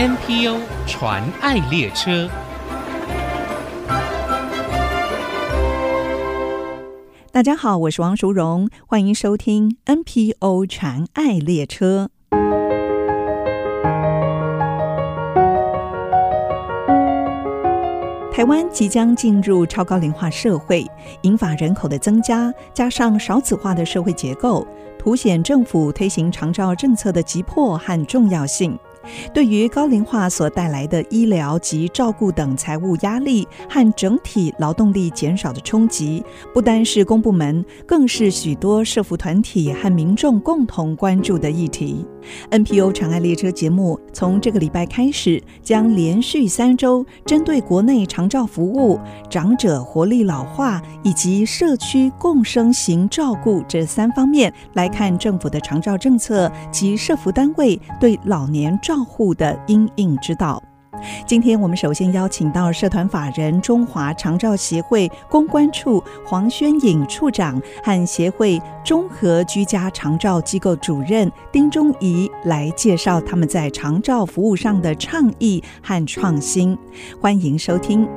NPO 传爱列车。大家好，我是王淑荣，欢迎收听 NPO 传爱列车。台湾即将进入超高龄化社会，引发人口的增加，加上少子化的社会结构，凸显政府推行长照政策的急迫和重要性。对于高龄化所带来的医疗及照顾等财务压力和整体劳动力减少的冲击，不单是公部门，更是许多社福团体和民众共同关注的议题。NPO 长爱列车节目从这个礼拜开始，将连续三周，针对国内长照服务、长者活力老化以及社区共生型照顾这三方面来看政府的长照政策及社福单位对老年照护的因应之道。今天我们首先邀请到社团法人中华长照协会公关处黄宣颖处长和协会综合居家长照机构主任丁忠仪来介绍他们在长照服务上的倡议和创新。欢迎收听。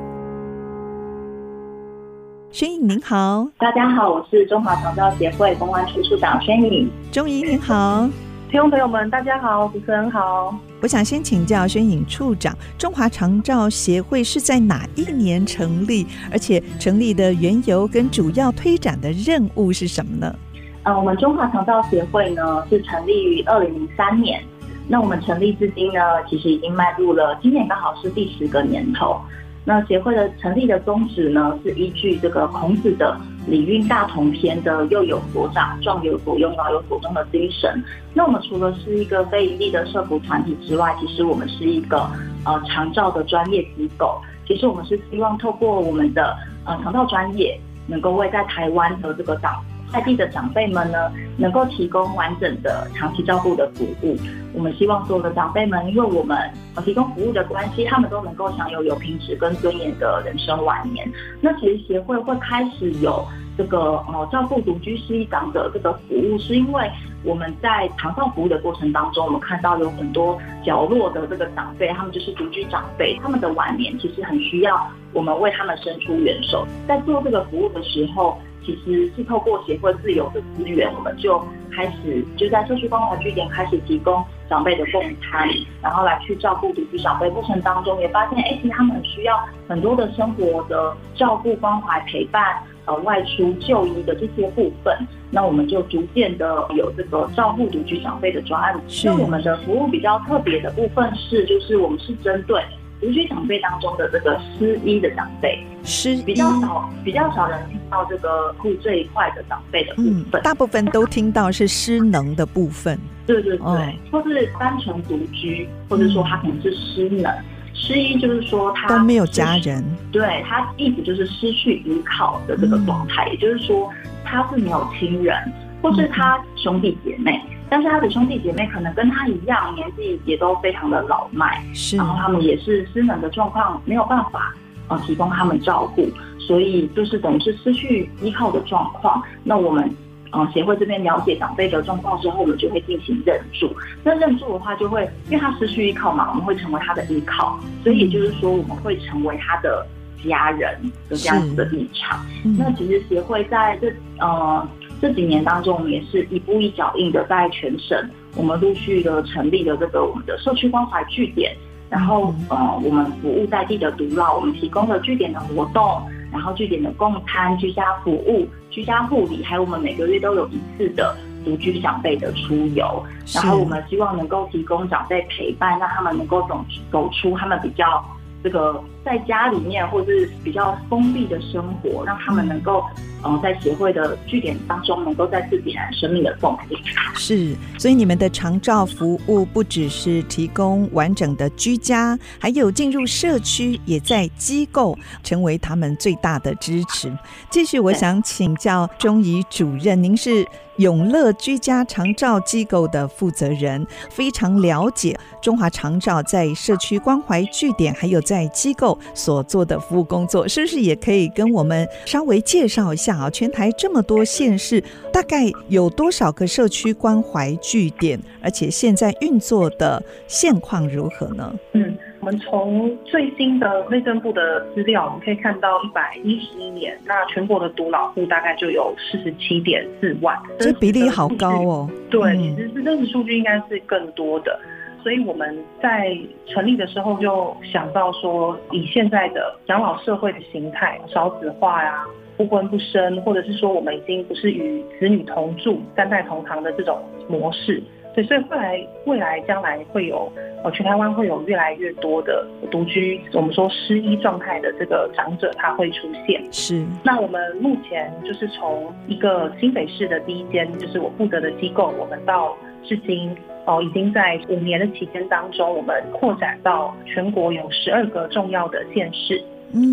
宣颖您好，大家好，我是中华长照协会公关处处长宣颖。忠仪您好。听众朋友们，大家好，主持人好。我想先请教宣颖处长，中华长照协会是在哪一年成立？而且成立的缘由跟主要推展的任务是什么呢？呃，我们中华长照协会呢是成立于二零零三年，那我们成立至今呢，其实已经迈入了今年刚好是第十个年头。那协会的成立的宗旨呢，是依据这个孔子的《礼运大同篇》的“幼有所长，壮有所用，老有所终”的精神。那我们除了是一个非营利的社福团体之外，其实我们是一个呃长照的专业机构。其实我们是希望透过我们的呃长照专业，能够为在台湾的这个长在地的长辈们呢，能够提供完整的长期照顾的服务。我们希望所有的长辈们，因为我们提供服务的关系，他们都能够享有有品质跟尊严的人生晚年。那其实协会会开始有这个呃照顾独居失忆长者这个服务，是因为我们在长照服务的过程当中，我们看到有很多角落的这个长辈，他们就是独居长辈，他们的晚年其实很需要我们为他们伸出援手。在做这个服务的时候，其实是透过协会自有的资源，我们就开始就在社区关怀据点开始提供长辈的共餐，然后来去照顾独居长辈过程当中，也发现哎，其实他们需要很多的生活的照顾、关怀、陪伴，呃，外出就医的这些部分，那我们就逐渐的有这个照顾独居长辈的专案。那我们的服务比较特别的部分是，就是我们是针对。独居长辈当中的这个失医的长辈，失医比较少，比较少人听到这个护这一块的长辈的部分，嗯，大部分都听到是失能的部分。对对对，哦、或是单纯独居，或者说他可能是失能。嗯、失忆就是说他都没有家人，对他意思就是失去依靠的这个状态，嗯、也就是说他是没有亲人，或是他兄弟姐妹。嗯但是他的兄弟姐妹可能跟他一样，年纪也都非常的老迈，是然后他们也是失能的状况，没有办法呃提供他们照顾，所以就是等于是失去依靠的状况。那我们呃协会这边了解长辈的状况之后，我们就会进行认助。那认助的话，就会因为他失去依靠嘛，我们会成为他的依靠，所以也就是说，我们会成为他的家人的这样子的立场。嗯、那其实协会在这呃。这几年当中，我们也是一步一脚印的在全省，我们陆续的成立了这个我们的社区关怀据点，然后呃，我们服务在地的独老，我们提供了据点的活动，然后据点的共餐、居家服务、居家护理，还有我们每个月都有一次的独居长辈的出游，然后我们希望能够提供长辈陪伴，让他们能够走走出他们比较这个在家里面或者是比较封闭的生活，让他们能够。嗯，在协会的据点当中，能够再次点燃生命的动力。是，所以你们的长照服务不只是提供完整的居家，还有进入社区，也在机构成为他们最大的支持。继续，我想请教中仪主任，您是永乐居家长照机构的负责人，非常了解中华长照在社区关怀据点还有在机构所做的服务工作，是不是也可以跟我们稍微介绍一下？下啊，全台这么多县市，大概有多少个社区关怀据点？而且现在运作的现况如何呢？嗯，我们从最新的内政部的资料，我们可以看到，一百一十一年，那全国的独老户大概就有四十七点四万，这比例好高哦。对，其实是真实数据应该是更多的。所以我们在成立的时候就想到说，以现在的养老社会的形态，少子化呀、啊、不婚不生，或者是说我们已经不是与子女同住、三代同堂的这种模式，对，所以后来未来将来会有，呃，全台湾会有越来越多的独居，我们说失依状态的这个长者，他会出现。是。那我们目前就是从一个新北市的第一间，就是我负责的机构，我们到至今。哦，已经在五年的期间当中，我们扩展到全国有十二个重要的县市，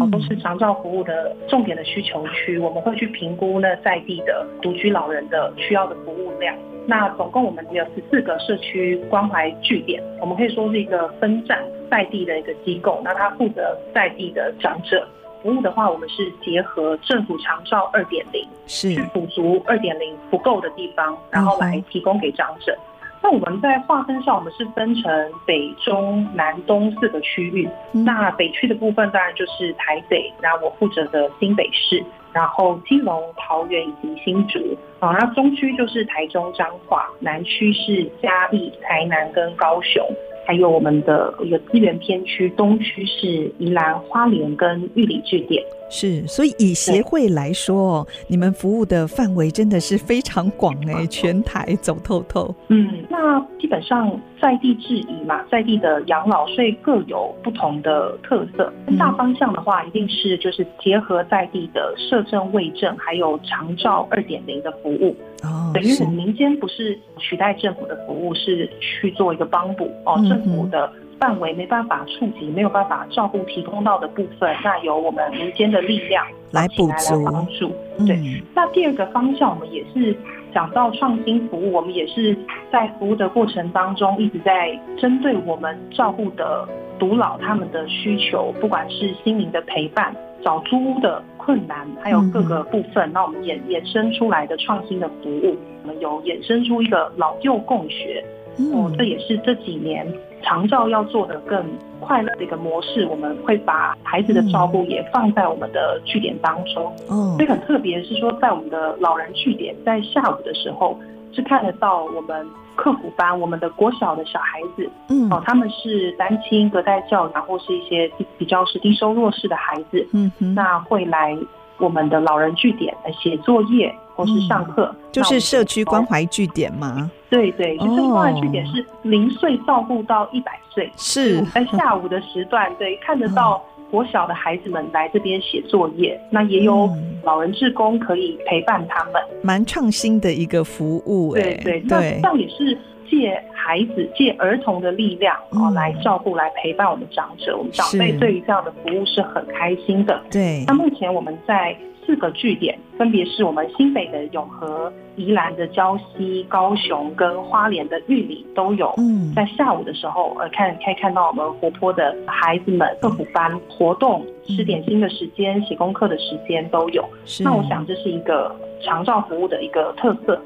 哦，都是长照服务的重点的需求区。我们会去评估呢在地的独居老人的需要的服务量。那总共我们有十四个社区关怀据点，我们可以说是一个分站在地的一个机构。那它负责在地的长者服务的话，我们是结合政府长照二点零，是去补足二点零不够的地方，然后来提供给长者。那我们在划分上，我们是分成北、中、南、东四个区域。那北区的部分当然就是台北，那我负责的新北市，然后基隆、桃园以及新竹。啊，那中区就是台中、彰化，南区是嘉义、台南跟高雄。还有我们的一个资源片区，东区是宜兰花莲跟玉里据点。是，所以以协会来说，你们服务的范围真的是非常广哎，全台走透透。嗯，那基本上在地制宜嘛，在地的养老税各有不同的特色。大方向的话，一定是就是结合在地的社政、卫政，还有长照二点零的服务。哦，等于我们民间不是取代政府的服务，是去做一个帮补哦。政府的范围没办法触及，没有办法照顾提供到的部分，那由我们民间的力量来补足、来帮助。对、嗯，那第二个方向，我们也是讲到创新服务，我们也是在服务的过程当中一直在针对我们照顾的独老他们的需求，不管是心灵的陪伴。找租屋的困难，还有各个部分，那、嗯、我们衍衍生出来的创新的服务，我们有衍生出一个老幼共学，嗯，哦、这也是这几年长照要做的更快乐的一个模式。我们会把孩子的照顾也放在我们的据点当中，嗯，所以很特别是说，在我们的老人据点，在下午的时候是看得到我们。客服班，我们的国小的小孩子，嗯，哦，他们是单亲、隔代教养，或是一些比较是低收入式的孩子，嗯，那会来我们的老人据点来写作业或是上课，嗯，就是社区关怀据点吗？对对，就是社区关怀据点是零岁照顾到一百岁，是在下午的时段，对，看得到。国小的孩子们来这边写作业，那也有老人志工可以陪伴他们，蛮、嗯、创新的一个服务、欸。对对对，那这样也是借孩子、借儿童的力量啊、嗯，来照顾、来陪伴我们长者。我们长辈对于这样的服务是很开心的。对，那目前我们在。四个据点分别是我们新北的永和、宜兰的礁溪、高雄跟花莲的玉里都有。嗯，在下午的时候，呃，看可以看到我们活泼的孩子们，课辅班活动、吃点心的时间、写功课的时间都有。那我想这是一个长照服务的一个特色。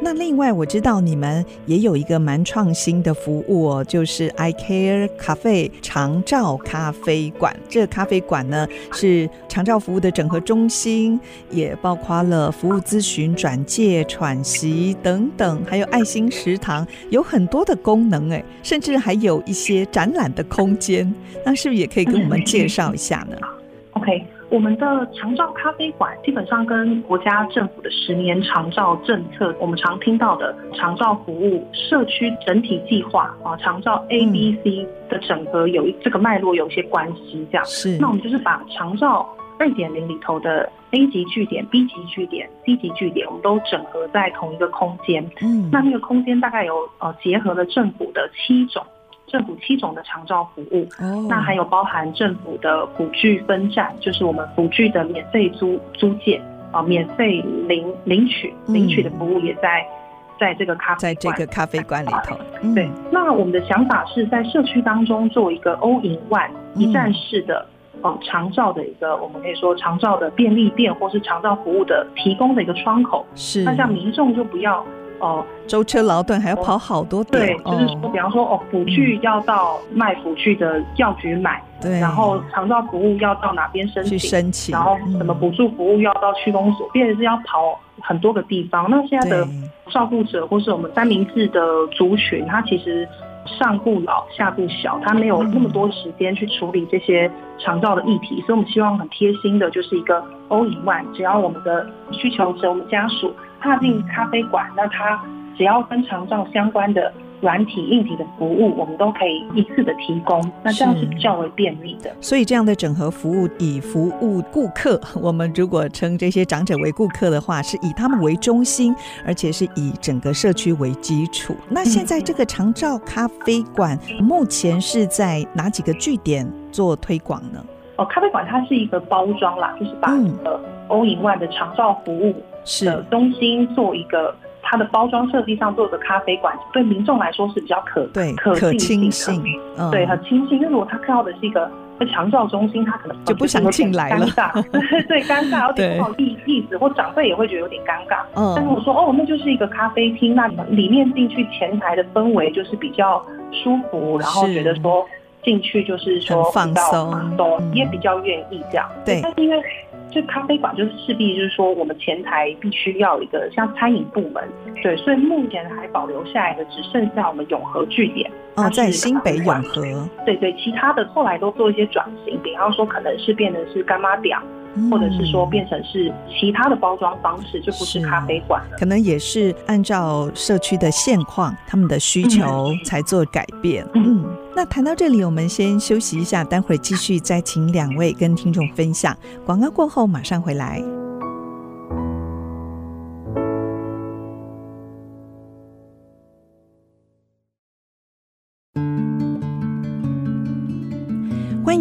那另外我知道你们也有一个蛮创新的服务哦，就是 I Care Cafe 长照咖啡馆。这个咖啡馆呢是长照服务的整合中心，也包括了服务咨询、转介、喘息等等，还有爱心食堂，有很多的功能哎，甚至还有一些展览的空间。那是不是也可以跟我们介绍一下呢？嗯，OK。我们的长照咖啡馆基本上跟国家政府的十年长照政策，我们常听到的长照服务社区整体计划啊，长照 A、B、C 的整合有一这个脉络有一些关系，这样是。那我们就是把长照二点零里头的 A 级据点、B 级据点、C 级据点，我们都整合在同一个空间。嗯，那那个空间大概有呃结合了政府的七种。政府七种的长照服务，oh. 那还有包含政府的辅具分站，就是我们辅具的免费租租借啊，免费领领取领取的服务也在在这个咖啡在这个咖啡馆里头。对，那我们的想法是在社区当中做一个 all in one 一站式的哦长照的一个，我们可以说长照的便利店或是长照服务的提供的一个窗口。是，那像民众就不要。哦，舟车劳顿还要跑好多点。对，就是说，比方说，哦，辅具要到卖辅具的药局买，对，然后长照服务要到哪边申请？去申请，然后什么补助服务要到区公所，变成是要跑很多个地方。那现在的照顾者或是我们三明治的族群，他其实上不老下不小，他没有那么多时间去处理这些肠道的议题，所以我们希望很贴心的，就是一个 all in one，只要我们的需求者，我们家属。踏进咖啡馆，那它只要跟长照相关的软体、硬体的服务，我们都可以一次的提供。那这样是比较为便利的。所以这样的整合服务，以服务顾客，我们如果称这些长者为顾客的话，是以他们为中心，而且是以整个社区为基础。那现在这个长照咖啡馆目前是在哪几个据点做推广呢？哦，咖啡馆它是一个包装啦，就是把呃 all in one 的长照服务的中心做一个它的包装设计上做一个咖啡馆，对民众来说是比较可对可亲近的，嗯、对很亲近。那如果他看到的是一个长照中心，他可能就不想进来了，尴尬，对尴尬，有点不好意思，或长辈也会觉得有点尴尬。嗯，但是我说哦，那就是一个咖啡厅，那里面进去前台的氛围就是比较舒服，然后觉得说。进去就是说放松，都也比较愿意这样。对，但是因为这咖啡馆就是势必就是说，我们前台必须要一个像餐饮部门，对，所以目前还保留下来的只剩下我们永和据点。哦，在新北永和。对对，其他的后来都做一些转型，比方说可能是变成是干妈店。或者是说变成是其他的包装方式，就不是咖啡馆了。可能也是按照社区的现况，他们的需求才做改变。嗯，嗯，那谈到这里，我们先休息一下，待会儿继续再请两位跟听众分享。广告过后马上回来。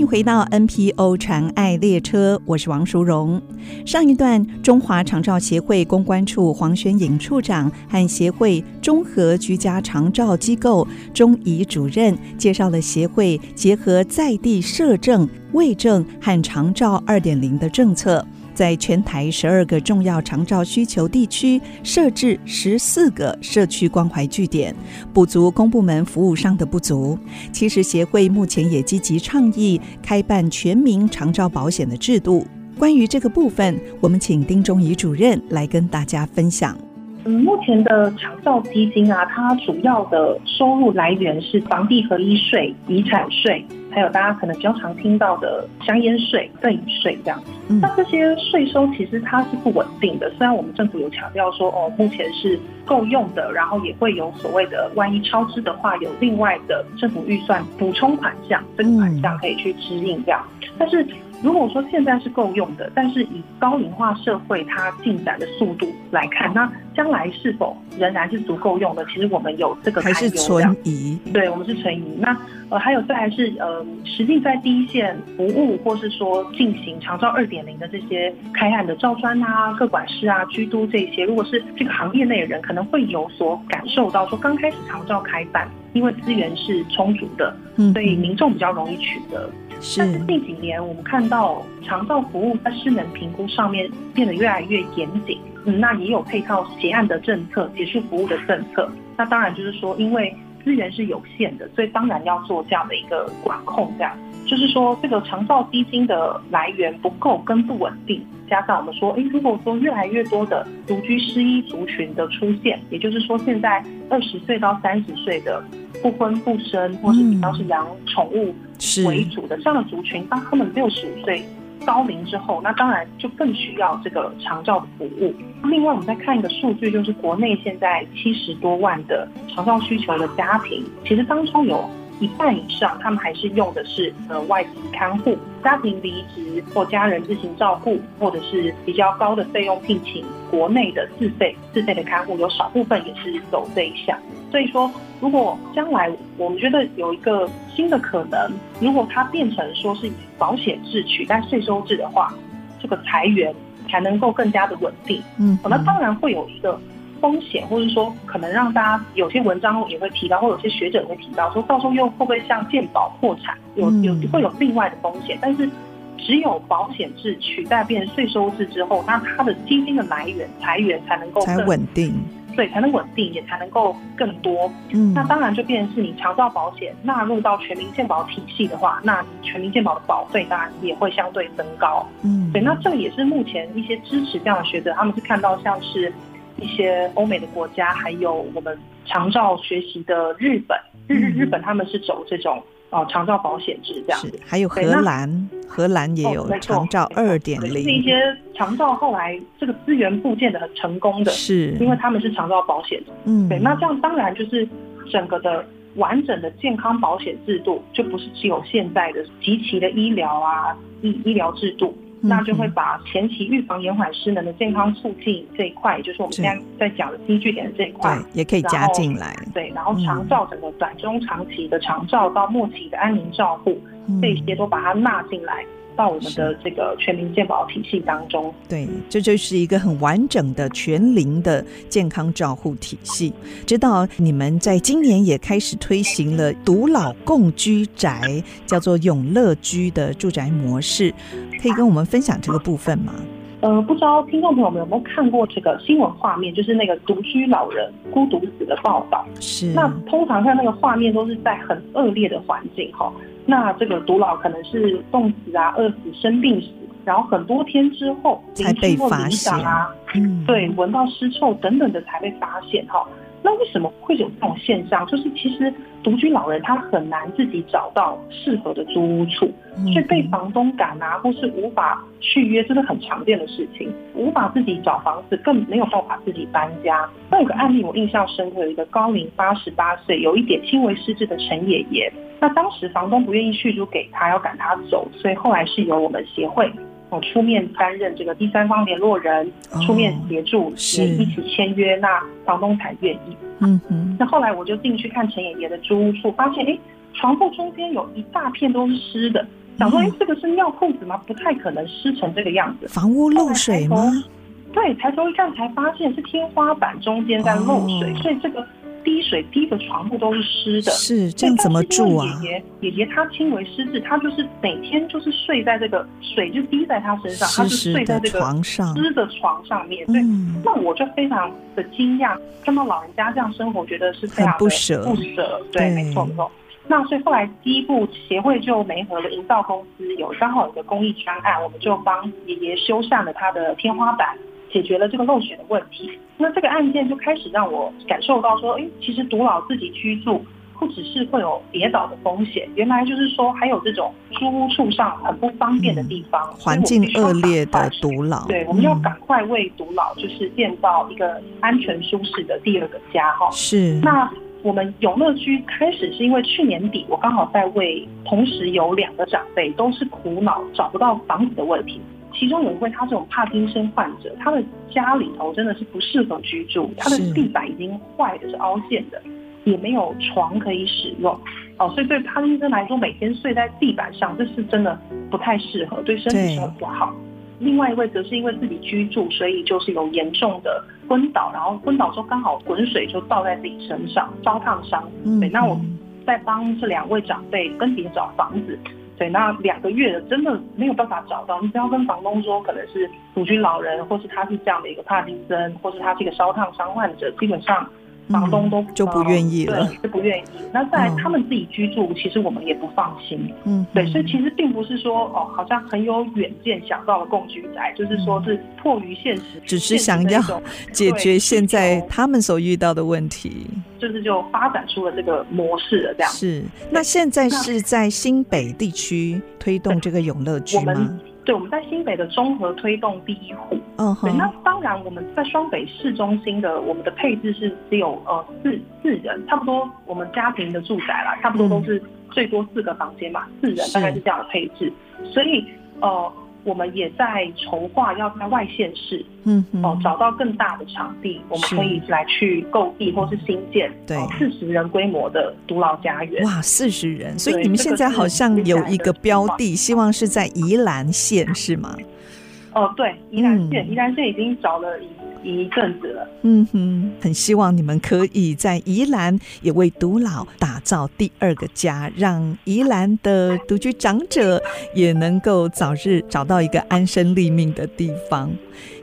回到 NPO 传爱列车，我是王淑荣。上一段，中华长照协会公关处黄宣颖处长和协会综合居家长照机构钟怡主任介绍了协会结合在地社政、卫政和长照二点零的政策。在全台十二个重要长照需求地区设置十四个社区关怀据点，补足公部门服务上的不足。其实协会目前也积极倡议开办全民长照保险的制度。关于这个部分，我们请丁忠仪主任来跟大家分享。嗯，目前的长照基金啊，它主要的收入来源是房地合一税、遗产税。还有大家可能比较常听到的香烟税、赠与税这样，那这些税收其实它是不稳定的。虽然我们政府有强调说，哦，目前是够用的，然后也会有所谓的，万一超支的话，有另外的政府预算补充款项，这个款项可以去支应这样。但是如果说现在是够用的，但是以高龄化社会它进展的速度来看，那将来是否仍然是足够用的？其实我们有这个。还是存疑？对，我们是存疑。那呃，还有再来是呃，实际在第一线服务，或是说进行长照二点零的这些开案的照专啊、各管师啊、居都这些，如果是这个行业内的人，可能会有所感受到说，刚开始长照开办，因为资源是充足的，所以民众比较容易取得。是，但是近几年我们看到长照服务在失能评估上面变得越来越严谨，嗯，那也有配套结案的政策、结束服务的政策。那当然就是说，因为资源是有限的，所以当然要做这样的一个管控。这样就是说，这个长照基金的来源不够跟不稳定，加上我们说，诶，如果说越来越多的独居失依族群的出现，也就是说，现在二十岁到三十岁的。不婚不生，或是比较是养宠物为主的这样的族群，当他们六十五岁高龄之后，那当然就更需要这个长照的服务。另外，我们再看一个数据，就是国内现在七十多万的长照需求的家庭，其实当中有一半以上，他们还是用的是呃外籍看护，家庭离职或家人自行照顾，或者是比较高的费用聘请国内的自费自费的看护，有少部分也是走这一项。所以说，如果将来我们觉得有一个新的可能，如果它变成说是以保险制取代税收制的话，这个裁员才能够更加的稳定。嗯，那当然会有一个风险，或者说可能让大家有些文章也会提到，或有些学者也会提到，说到时候又会不会像健保破产，有有会有另外的风险。但是只有保险制取代变成税收制之后，那它的基金的来源财源才能够才稳定。对，才能稳定，也才能够更多。嗯，那当然就变成是你强照保险纳入到全民健保体系的话，那全民健保的保费当然也会相对增高。嗯，对，那这个也是目前一些支持这样的学者，他们是看到像是一些欧美的国家，还有我们长照学习的日本，日日日本他们是走这种。哦，长照保险制这样子，还有荷兰，荷兰也有长照二点零。是一些长照后来这个资源部件的很成功的，是因为他们是长照保险。嗯，对，那这样当然就是整个的完整的健康保险制度，就不是只有现在的极其的医疗啊医医疗制度。那就会把前期预防延缓失能的健康促进这一块，也就是我们现在在讲的低据点的这一块，也可以加进来。对，然后长照整个短中长期的长照到末期的安宁照护，这些都把它纳进来。到我们的这个全民健保体系当中，对，这就是一个很完整的全龄的健康照护体系。知道你们在今年也开始推行了独老共居宅，叫做永乐居的住宅模式，可以跟我们分享这个部分吗？呃，不知道听众朋友们有没有看过这个新闻画面，就是那个独居老人孤独死的报道。是，那通常像那个画面都是在很恶劣的环境哈。那这个独老可能是冻死啊、饿死、生病死，然后很多天之后才被发现啊，嗯，对，闻到尸臭等等的才被发现哈。那为什么会有这种现象？就是其实独居老人他很难自己找到适合的租屋处，所以被房东赶啊，或是无法续约，这是很常见的事情。无法自己找房子，更没有办法自己搬家。那有个案例我印象深刻，有一个高龄八十八岁、有一点轻微失智的陈爷爷。那当时房东不愿意续租给他，要赶他走，所以后来是由我们协会。我出面担任这个第三方联络人，出面协助，也一起签约，那房东才愿意。嗯哼。那后来我就进去看陈爷爷的租屋处，发现哎，床铺中间有一大片都是湿的，想说哎，这个是尿裤子吗？不太可能湿成这个样子。房屋漏水吗？对，抬头一看才发现是天花板中间在漏水，所以这个。滴水滴的床铺都是湿的，是这样怎么住啊？爷爷爷爷他轻微失智，他就是每天就是睡在这个水就滴在他身上，他就睡在这个床上湿的床上面。对，那我就非常的惊讶，看到老人家这样生活，觉得是非常的不舍不舍。对，没错没错。那所以后来第一步协会就媒合了营造公司，有刚好有个公益专案，我们就帮爷爷修缮了他的天花板。解决了这个漏水的问题，那这个案件就开始让我感受到说，哎，其实独老自己居住不只是会有跌倒的风险，原来就是说还有这种租屋处上很不方便的地方，嗯、环境恶劣的独老。对，我们要赶快为独老就是建造一个安全舒适的第二个家哈。是。那我们永乐居开始是因为去年底我刚好在为同时有两个长辈都是苦恼找不到房子的问题。其中有一位，他这种帕金森患者，他的家里头真的是不适合居住，他的地板已经坏的是凹陷的，也没有床可以使用，哦，所以对帕金森来说，每天睡在地板上，这是真的不太适合，对身体是很不好。另外一位则是因为自己居住，所以就是有严重的昏倒，然后昏倒之后刚好滚水就倒在自己身上，烧烫伤。嗯，对，那我在帮这两位长辈分别找房子。对，那两个月的真的没有办法找到，你只要跟房东说可能是独居老人，或是他是这样的一个帕金森，或是他是一个烧烫伤患者，基本上房东都、嗯、就不愿意了，对，就不愿意。那再来他们自己居住，嗯、其实我们也不放心。嗯，对，所以其实并不是说哦，好像很有远见想到了共居宅，就是说是迫于现实，只是想要 解决现在他们所遇到的问题。就是就发展出了这个模式了，这样是。那现在是在新北地区推动这个永乐居吗？对，我们在新北的综合推动第一户。嗯哼。对，那当然我们在双北市中心的我们的配置是只有呃四四人，差不多我们家庭的住宅啦，差不多都是最多四个房间嘛，四人大概是这样的配置。所以呃。我们也在筹划要在外县市，嗯哦，找到更大的场地，我们可以来去购地或是新建，对，四十人规模的独老家园。哇，四十人！所以你们现在好像有一个标的，希望是在宜兰县，是吗？哦，对，宜兰县，嗯、宜兰县已经找了一一阵子了。嗯哼，很希望你们可以在宜兰也为独老打造第二个家，让宜兰的独居长者也能够早日找到一个安身立命的地方。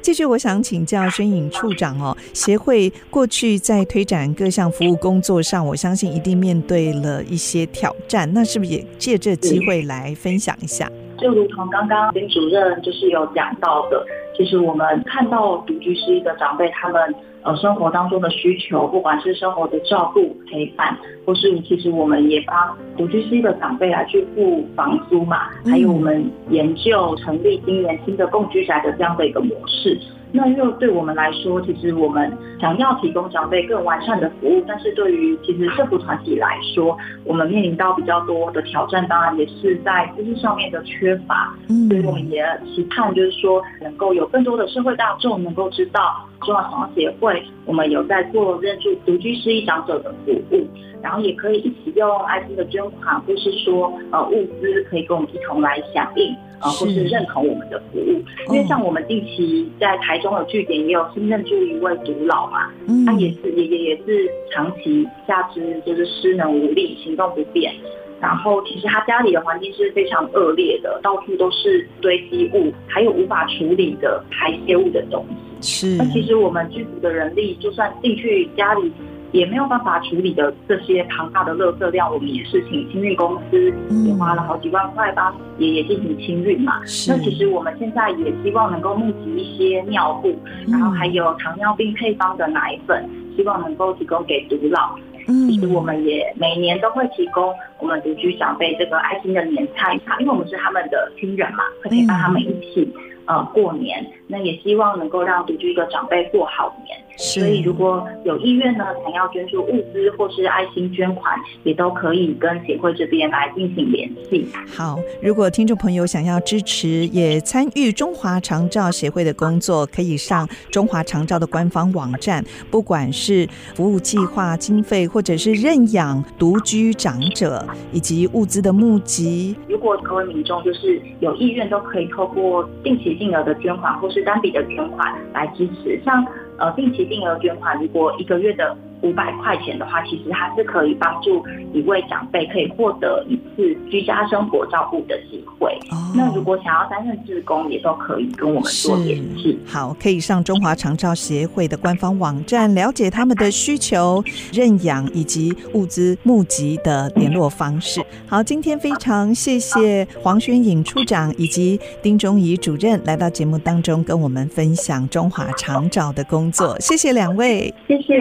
继续，我想请教宣颖处长哦，协会过去在推展各项服务工作上，我相信一定面对了一些挑战，那是不是也借这机会来分享一下？就如同刚刚林主任就是有讲到的，其实我们看到独居失忆的长辈，他们呃生活当中的需求，不管是生活的照顾陪伴，或是其实我们也帮独居失忆的长辈来去付房租嘛，还有我们研究成立今年新的共居宅的这样的一个模式。那又对我们来说，其实我们想要提供长辈更完善的服务，但是对于其实社福团体来说，我们面临到比较多的挑战，当然也是在资讯上面的缺乏。嗯，所以我们也期盼就是说，能够有更多的社会大众能够知道中华长协会，我们有在做认助独居失忆长者的服务，然后也可以一起用爱心的捐款，或是说呃物资，可以跟我们一同来响应。啊，或是认同我们的服务，因为像我们近期在台中的据点也有新认助一位独老嘛，他也是也也也是长期下肢就是失能无力，行动不便，然后其实他家里的环境是非常恶劣的，到处都是堆积物，还有无法处理的排泄物的东西。是，那其实我们剧组的人力就算进去家里。也没有办法处理的这些庞大的垃圾量，我们也是请清运公司也花了好几万块帮爷爷进行清运嘛。那其实我们现在也希望能够募集一些尿布，然后还有糖尿病配方的奶粉，希望能够提供给独老。其实我们也每年都会提供我们独居长辈这个爱心的年菜，因为我们是他们的亲人嘛，会陪伴他们一起呃过年。那也希望能够让独居一个长辈过好年。所以，如果有意愿呢，想要捐助物资或是爱心捐款，也都可以跟协会这边来进行联系。好，如果听众朋友想要支持，也参与中华长照协会的工作，可以上中华长照的官方网站，不管是服务计划经费，或者是认养独居长者，以及物资的募集。如果各位民众就是有意愿，都可以透过定期定额的捐款，或是单笔的捐款来支持。像呃，定期定额捐款，如果一个月的五百块钱的话，其实还是可以帮助一位长辈可以获得一次居家生活照顾的机会。哦，那如果想要担任志工，也都可以跟我们做联系。好，可以上中华长照协会的官方网站了解他们的需求、认养以及物资募集的联络方式。好，今天非常谢谢黄宣颖处长以及丁忠仪主任来到节目当中跟我们分享中华长照的工作。谢谢两位，谢谢。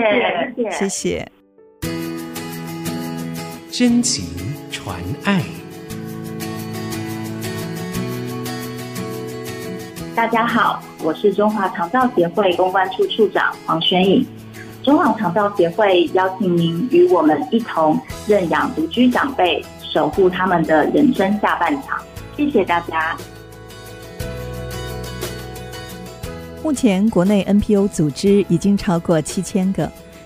谢谢。真情传爱。大家好，我是中华肠道协会公关处处长黄宣颖。中华肠道协会邀请您与我们一同认养独居长辈，守护他们的人生下半场。谢谢大家。目前国内 NPO 组织已经超过七千个。